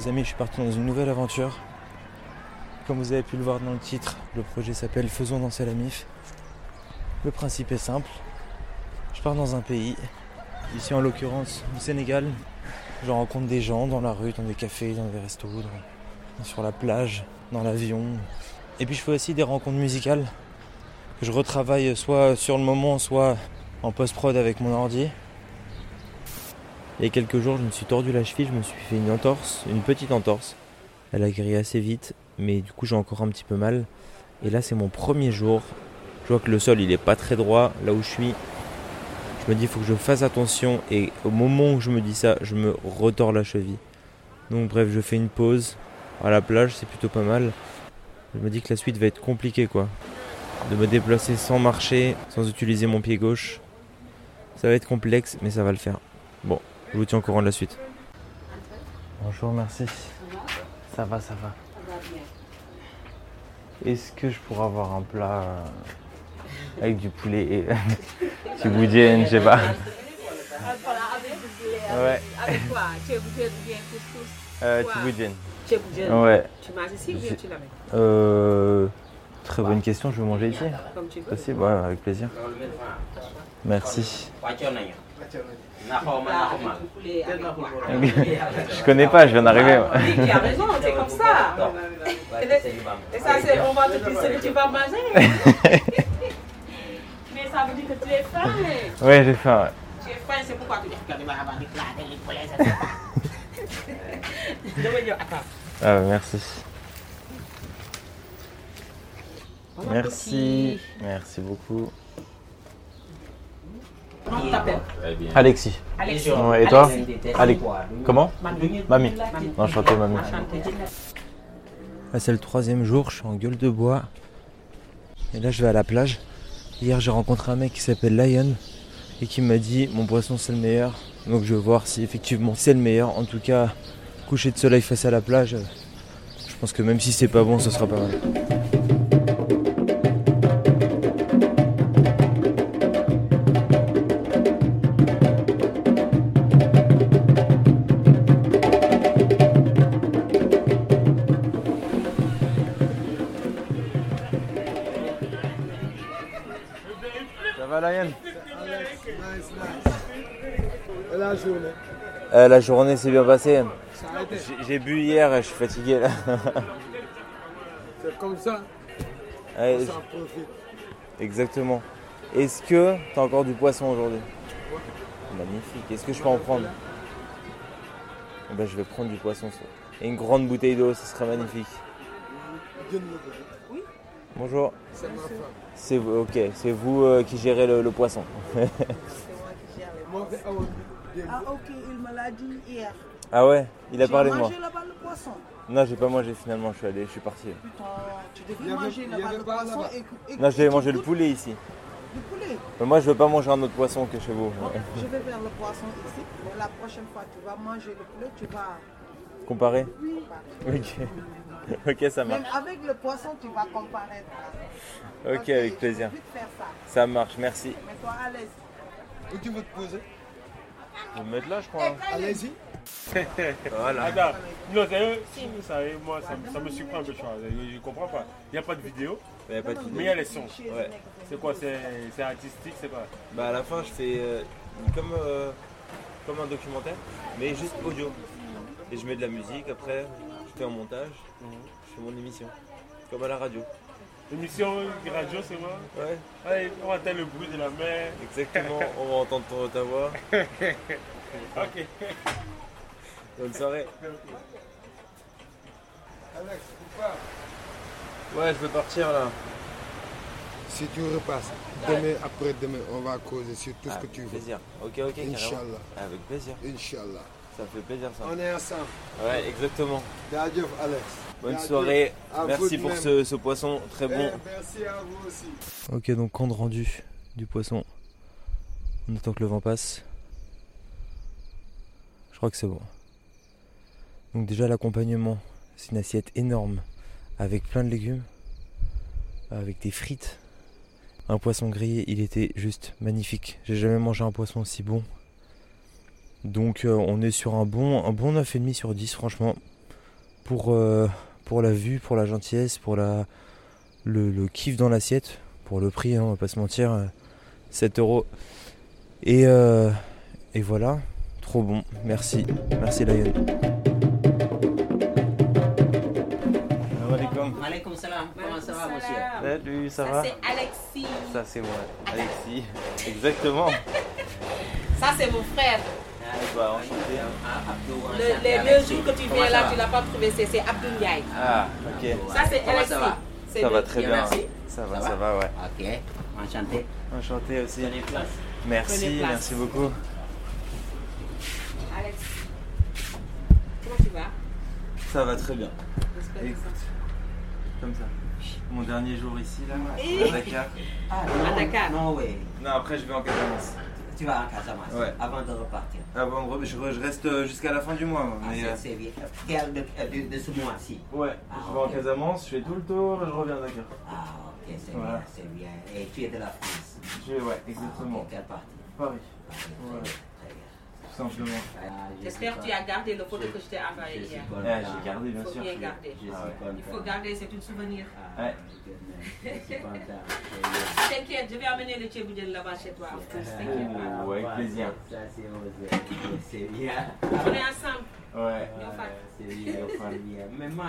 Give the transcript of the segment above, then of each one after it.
les amis, je suis parti dans une nouvelle aventure. Comme vous avez pu le voir dans le titre, le projet s'appelle Faisons danser la MIF. Le principe est simple. Je pars dans un pays, ici en l'occurrence au Sénégal. Je rencontre des gens dans la rue, dans des cafés, dans des restos, sur la plage, dans l'avion. Et puis je fais aussi des rencontres musicales que je retravaille soit sur le moment, soit en post-prod avec mon ordi. Il y a quelques jours, je me suis tordu la cheville, je me suis fait une entorse, une petite entorse. Elle a guéri assez vite, mais du coup j'ai encore un petit peu mal. Et là c'est mon premier jour. Je vois que le sol il est pas très droit là où je suis. Je me dis il faut que je fasse attention et au moment où je me dis ça, je me retords la cheville. Donc bref, je fais une pause à la plage, c'est plutôt pas mal. Je me dis que la suite va être compliquée quoi. De me déplacer sans marcher, sans utiliser mon pied gauche. Ça va être complexe, mais ça va le faire. Bon, je vous tiens au courant de la suite. Bonjour, merci. Ça va, ça va. Est-ce que je pourrais avoir un plat euh, avec du poulet et du boudin, je sais pas. Ouais, Avec quoi bien couscous euh. Ouais. Tu manges ici ou bien tu l'amènes Euh, très bonne question, je vais manger ici. Comme tu veux. Possible, ouais, avec plaisir. Merci. Je connais pas, je viens d'arriver. Oui, tu as raison, c'est comme ça. Et ça, c'est, on va te dire ce que tu vas manger. Mais ça veut dire que tu es faim. Ouais, j'ai faim. Tu es faim, c'est pourquoi tu dis que tu vas avoir du plat, du poulet. Ah, merci. Merci. Merci beaucoup. Comment tu t'appelles Alexis. Alexis. Ouais, et toi Alexis. Comment Mami. Mamie. Enchanté, mamie. Là, c'est le troisième jour, je suis en gueule de bois. Et là, je vais à la plage. Hier, j'ai rencontré un mec qui s'appelle Lion et qui m'a dit Mon poisson, c'est le meilleur. Donc, je vais voir si effectivement c'est le meilleur. En tout cas, coucher de soleil face à la plage, euh, je pense que même si c'est pas bon, ce sera pas mal. Euh, La journée s'est bien passée. J'ai- bu hier et je suis fatigué là. C'est comme ça, Ouais, on s'en profite. Exactement. Est-ce que t'as encore du poisson aujourd'hui? Magnifique. Est-ce que je peux en prendre? Eh ben, Je vais prendre du poisson. ça. Et une grande bouteille d'eau, ce serait magnifique. Le veut. Bonjour. C'est ma femme. C'est vous, ok, c'est vous euh, qui gérez le, le poisson. Moi, c'est Awa Dieng. Ah ok, il me l'a dit hier. ah ouais Il a J'ai parlé de moi. mangé là-bas le poisson? Non, j'ai pas mangé finalement. Je suis allé, je suis parti. Putain, tu devais manger là-bas le poisson et, et- Non, j'ai et mangé le poulet ici. Du poulet? Mais moi, je veux pas manger un autre poisson que chez vous. Je vais faire le poisson ici. Mais la prochaine fois, tu vas manger le poulet, tu vas. Comparer? Comparer. Ok. ok, ça Même marche. avec le poisson, tu vas comparer. Ok, avec plaisir. Je vais vite faire ça. Ça marche, merci. Mets-toi à l'aise. Où tu veux te poser? Je vais me mettre là, je crois. Allez-y. Voilà. Attends, non, si vous savez, moi, ça, me- ça me surprend un peu. Je, je comprends pas. Il n'y a pas de vidéo, Il y a pas de mais il vidéo. y a les sons. Ouais. C'est quoi C'est c'est artistique, c'est quoi? Bah à la fin je fais euh, comme, euh, comme un documentaire, mais juste audio. Et je mets de la musique, après je fais un montage, je fais mon émission. Comme à la radio. L'émission radio, c'est moi Ouais, Allez, on entend le bruit de la mer. exactement, on va entendre ton- ta voix. Ok. Bonne soirée. Alex, pars. Ouais, je veux partir là. Si tu repasses, demain, après-demain, on va causer sur tout ce que Avec tu veux. plaisir. Ok, ok. Inch'Allah. Avec plaisir. Inch'Allah. Ça fait plaisir ça. On est ensemble. Ouais, exactement. Jaajëf, Alex. Bonne soirée. Merci pour ce, ce poisson très Eh, bon. merci à vous aussi. Ok, donc compte rendu du poisson. On attend que le vent passe. Je crois que c'est bon. Donc déjà l'accompagnement, c'est une assiette énorme avec plein de légumes, avec des frites, un poisson grillé. Il était juste magnifique. J'ai jamais mangé un poisson aussi bon. Donc euh, on est sur un bon, un bon 9,5 sur 10 franchement. pour, euh, pour la vue, pour la gentillesse, pour la, le, le kiff dans l'assiette, pour le prix, hein, on va pas se mentir, euh, 7 euros. Et, euh, et voilà, trop bon, merci, merci Lion. Maaleykum salam. Comment ça va, monsieur Salut, ça, Ça, va c'est Alexis. Ça c'est moi, Alexis. Exactement. Ça, c'est mon frère. Bah, enchanté. Ah, Abdou, Le- les deux jours que tu viens là, tu l'as pas trouvé, c'est c'est Abdou Ndiaye. Ah, ok. Ça, c'est Alexis. ça va Ça va très Bien, merci. Ça va, Ça ça va ouais. Ok, enchanté. Enchanté aussi. Place. Merci, place. merci beaucoup. Alexis. Comment tu vas? Ça va très bien. Comme ça. Mon dernier jour ici, là, à Dakar. Ah, À Dakar. Non, oui. Non, après je vais en Casamance. Tu vas en Casamance Ouais. avant de repartir. Avant, je, re- je reste euh, jusqu'à la fin du mois. moi, Ah, c'est- euh, c'est bien. Quel de, de, de ce mois-ci ouais, Ah, je vais en. Casamance, je fais tout le tour, je reviens à Dakar. Ah, ok, c'est Voilà. bien, c'est bien. Et tu es de la France Je, ouais, exactement. Ah, ok, quelle partie Paris, Ouais. bien, très bien. tout simplement. Ah, je J'espère que tu as gardé le photo que je t'ai envoyé hier. Ouais, j'ai gardé, bien Il faut sûr. bien garder. Ah ouais. Il faut garder, c'est un souvenir. Ah, Ouais. T'inquiète, je vais amener le tchéboudiel là-bas chez toi. avec plaisir. Ça, c'est bien. On est ensemble. Ouais. Bien fait. C'est bien, c'est bien. Mais moi,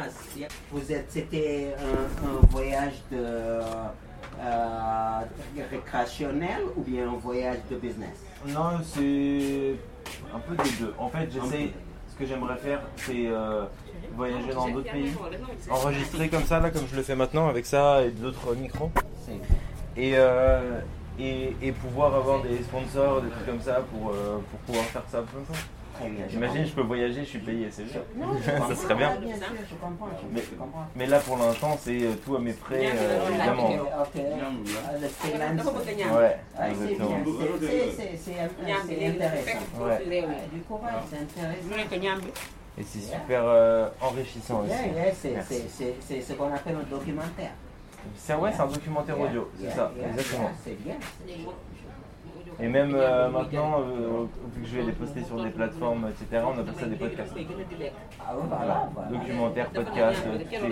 vous êtes, c'était un, un voyage de euh, récréationnel ou bien un voyage de business? Non, c'est un peu des deux. En fait, j'essaie. Ce que j'aimerais faire, c'est euh, voyager dans d'autres pays. Enregistrer comme ça, là, comme je le fais maintenant, avec ça et d'autres micros. Et, euh, et, et pouvoir avoir des sponsors, des trucs comme ça pour, euh, pour pouvoir faire ça comme ça. J'imagine, je peux voyager, je suis payé, c'est bien. ça serait Ah, bien. bien sûr, je comprends. Je, Mais- je comprends. Mais là, pour l'instant, c'est euh, tout à mes frais, euh, évidemment. Ouais, Ah, c'est exactement. C'est intéressant. Ouais. Ouais, Du courage, c'est intéressant. Et c'est super euh, enrichissant aussi. C'est- ce qu'on appelle un documentaire. C'est ouais, c'est un documentaire audio, c'est ça, exactement. yeah, C'est bien. Et même euh, maintenant, euh, vu que je vais les poster sur des plateformes, etc., on appelle ça des podcasts. Ah oui, voilà. voilà. Documentaire, podcast, euh, c'est- c'est-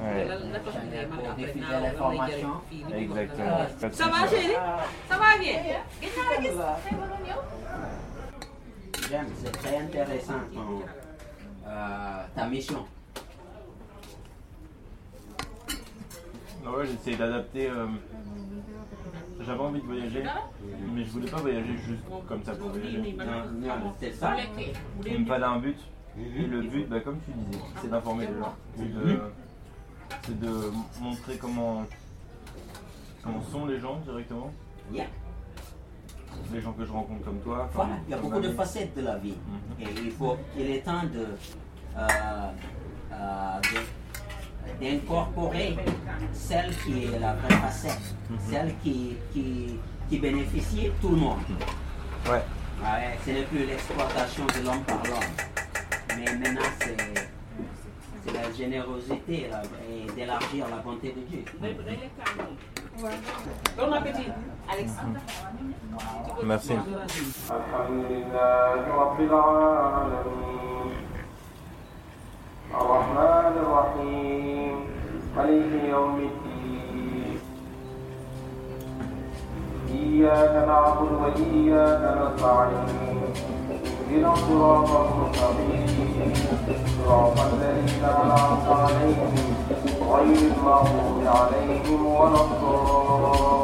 Ouais, Pour diffuser l'information. exactement. Ça va, chérie? Ça va bien J'aime, c'est très intéressant ton, euh, ta mission. Ah ouais, j'essaie d'adapter. euh, J'avais envie de voyager, mais je voulais pas voyager juste comme ça pour voyager. Non, non, c'est ça. Il me fallait un but. Et le but, bah, comme tu disais, c'est d'informer les gens. C'est de, c'est de montrer comment, comment sont les gens directement. Les gens que je rencontre comme toi. Voilà, il y a beaucoup de facettes de la vie. Mhm. Et il, faut, il est temps de, euh, euh, de- d'incorporer celle qui est la vraie facette, Mhm. celle qui, qui, qui bénéficie tout le monde. Ouais, Ouais, ce n'est plus l'exploitation de l'homme par l'homme, mais maintenant c'est, c'est la générosité et d'élargir la bonté de Dieu. Bon appétit, Alex. merci. الرحمن الرحيم. ملك يوم الدين. إياك نعبد وإياك نستعين. اهدنا الصراط المستقيم. صراط الذين أنعمت عليهم غير المغضوب عليهم ولا الضالين.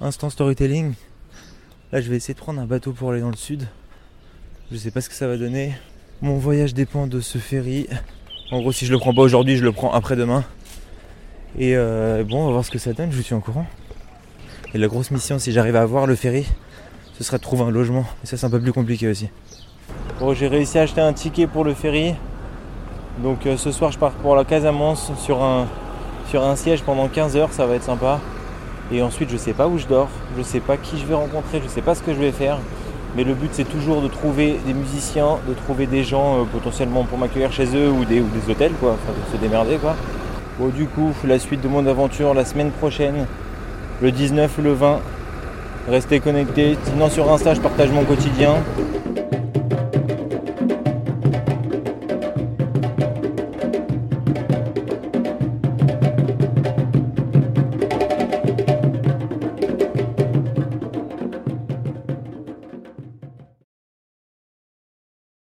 Instant storytelling. Là, je vais essayer de prendre un bateau pour aller dans le sud. Je sais pas ce que ça va donner. Mon voyage dépend de ce ferry. En gros, si je le prends pas aujourd'hui, je le prends après-demain. Et euh, bon, on va voir ce que ça donne. Je vous suis en courant. Et la grosse mission, si j'arrive à avoir le ferry, ce sera de trouver un logement. Et ça, c'est un peu plus compliqué aussi. Bon, j'ai réussi à acheter un ticket pour le ferry. Donc euh, ce soir, je pars pour la Casamance sur un, sur un siège pendant 15 heures. Ça va être sympa. Et ensuite, je sais pas où je dors. Je sais pas qui je vais rencontrer. Je sais pas ce que je vais faire. Mais le but, c'est toujours de trouver des musiciens, de trouver des gens euh, potentiellement pour m'accueillir chez eux ou des, hôtels, quoi. Enfin, de se démerder, quoi. Bon, du coup, la suite de mon aventure la semaine prochaine, le 19 ou le 20. Restez connectés. Sinon, sur Insta, je partage mon quotidien.